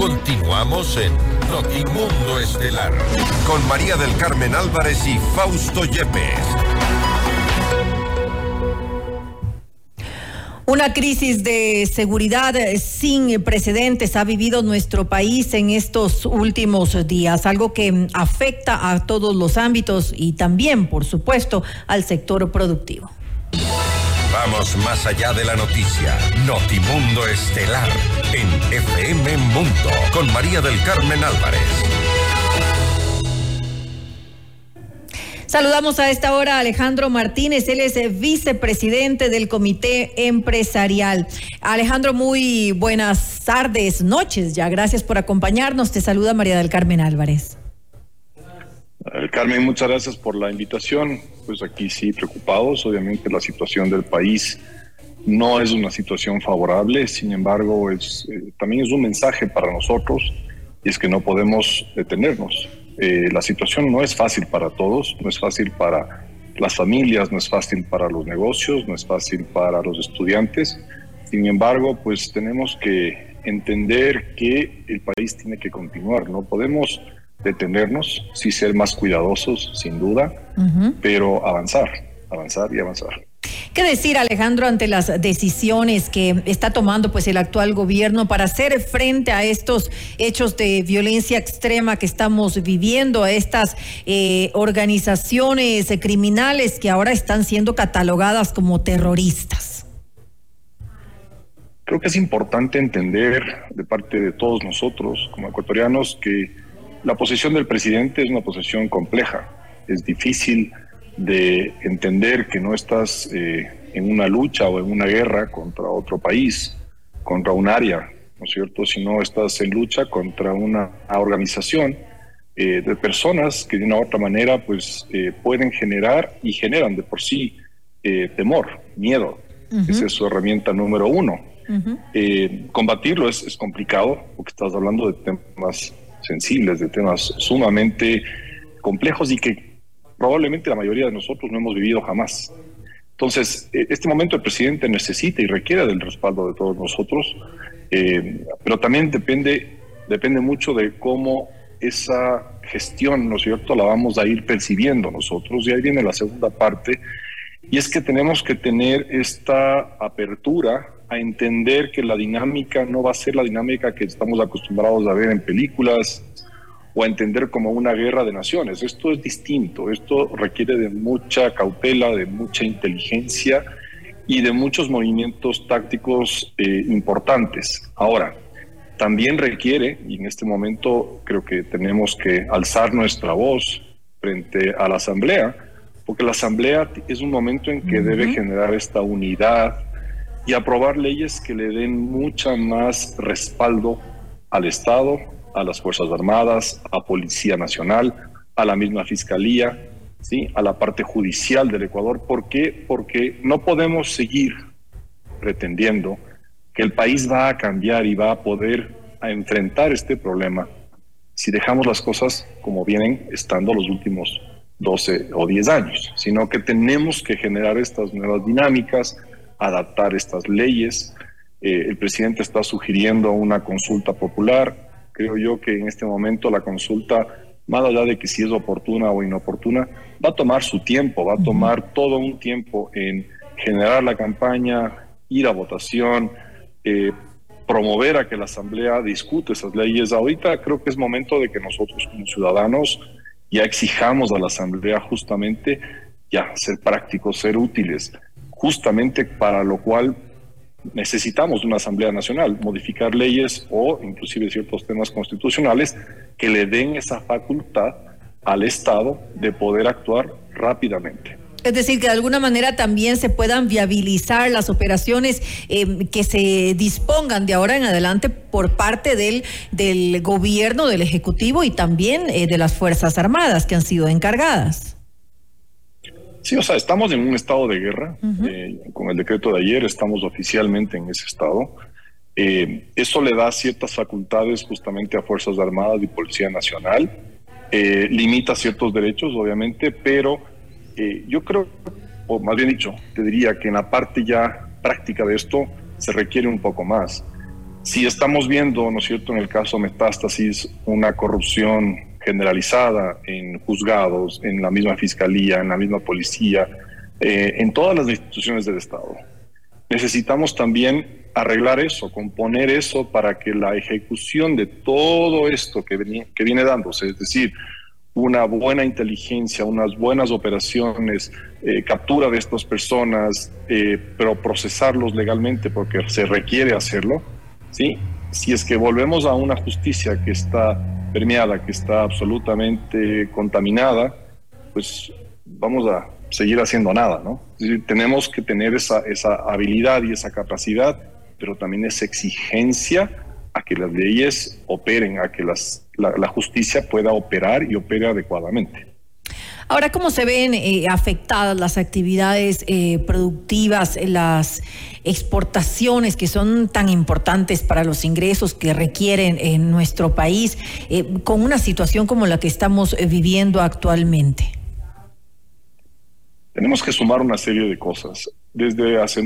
Continuamos en Notimundo Estelar con María del Carmen Álvarez y Fausto Yepes. Una crisis de seguridad sin precedentes ha vivido nuestro país en estos últimos días, algo que afecta a todos los ámbitos y también, por supuesto, al sector productivo. Vamos más allá de la noticia. Notimundo Estelar en FM Mundo con María del Carmen Álvarez. Saludamos a esta hora a Alejandro Martínez, él es vicepresidente del Comité Empresarial. Alejandro, muy buenas tardes, noches ya. Gracias por acompañarnos. Te saluda María del Carmen Álvarez. Carmen, muchas gracias por la invitación. Pues aquí sí, preocupados. Obviamente la situación del país no es una situación favorable, sin embargo, es, eh, también es un mensaje para nosotros y es que no podemos detenernos. Eh, la situación no es fácil para todos, no es fácil para las familias, no es fácil para los negocios, no es fácil para los estudiantes. Sin embargo, pues tenemos que entender que el país tiene que continuar, no podemos detenernos, sí ser más cuidadosos, sin duda, pero avanzar, avanzar y avanzar. ¿Qué decir, Alejandro, ante las decisiones que está tomando pues el actual gobierno para hacer frente a estos hechos de violencia extrema que estamos viviendo, a estas eh, organizaciones criminales que ahora están siendo catalogadas como terroristas? Creo que es importante entender de parte de todos nosotros como ecuatorianos que la posición del presidente es una posición compleja. Es difícil de entender que no estás eh, en una lucha o en una guerra contra otro país, contra un área, ¿no es cierto? Sino estás en lucha contra una organización eh, de personas que de una u otra manera pues eh, pueden generar y generan de por sí temor, miedo. Esa es su herramienta número uno. combatirlo es, es complicado porque estás hablando de temas sensibles, de temas sumamente complejos y que probablemente la mayoría de nosotros no hemos vivido jamás. Entonces, eh, este momento el presidente necesita y requiere del respaldo de todos nosotros, eh, pero también depende, depende mucho de cómo esa gestión, ¿no es cierto?, la vamos a ir percibiendo nosotros. Y ahí viene la segunda parte, y es que tenemos que tener esta apertura a entender que la dinámica no va a ser la dinámica que estamos acostumbrados a ver en películas o a entender como una guerra de naciones. Esto es distinto, esto requiere de mucha cautela, de mucha inteligencia y de muchos movimientos tácticos eh, importantes. Ahora, también requiere, y en este momento creo que tenemos que alzar nuestra voz frente a la Asamblea, porque la Asamblea es un momento en que debe generar esta unidad, y aprobar leyes que le den mucha más respaldo al Estado, a las Fuerzas Armadas, a Policía Nacional, a la misma Fiscalía, ¿sí? a la parte judicial del Ecuador. ¿Por qué? Porque no podemos seguir pretendiendo que el país va a cambiar y va a poder a enfrentar este problema si dejamos las cosas como vienen estando los últimos 12 o 10 años, sino que tenemos que generar estas nuevas dinámicas, adaptar estas leyes. Eh, el presidente está sugiriendo una consulta popular. Creo yo que en este momento la consulta, más allá de que si es oportuna o inoportuna, va a tomar su tiempo, va a tomar todo un tiempo en generar la campaña, ir a votación, eh, promover a que la Asamblea discute esas leyes. Ahorita creo que es momento de que nosotros como ciudadanos ya exijamos a la Asamblea justamente ya ser prácticos, ser útiles justamente para lo cual necesitamos una Asamblea Nacional, modificar leyes o inclusive ciertos temas constitucionales que le den esa facultad al Estado de poder actuar rápidamente. Es decir, que de alguna manera también se puedan viabilizar las operaciones eh, que se dispongan de ahora en adelante por parte del, del gobierno, del Ejecutivo y también eh, de las Fuerzas Armadas que han sido encargadas. Sí, o sea, estamos en un estado de guerra. Eh, con el decreto de ayer estamos oficialmente en ese estado. Eh, eso le da ciertas facultades justamente a Fuerzas Armadas y Policía Nacional. Eh, limita ciertos derechos, obviamente, pero yo creo, o más bien dicho, te diría que en la parte ya práctica de esto se requiere un poco más. Si estamos viendo, ¿no es cierto?, en el caso Metástasis, una corrupción generalizada en juzgados, en la misma fiscalía, en la misma policía, eh, en todas las instituciones del Estado. Necesitamos también arreglar eso, componer eso para que la ejecución de todo esto que, que viene dándose, es decir, una buena inteligencia, unas buenas operaciones, eh, captura de estas personas, eh, pero procesarlos legalmente porque se requiere hacerlo, ¿sí? Si es que volvemos a una justicia que está permeada, que está absolutamente contaminada, pues vamos a seguir haciendo nada, ¿no? tenemos que tener esa, esa habilidad y esa capacidad, pero también esa exigencia a que las leyes operen, a que las, la, justicia pueda operar y opere adecuadamente. Ahora, ¿cómo se ven eh, afectadas las actividades eh, productivas, las exportaciones que son tan importantes para los ingresos que requieren en nuestro país eh, con una situación como la que estamos viviendo actualmente? Tenemos que sumar una serie de cosas. Desde hace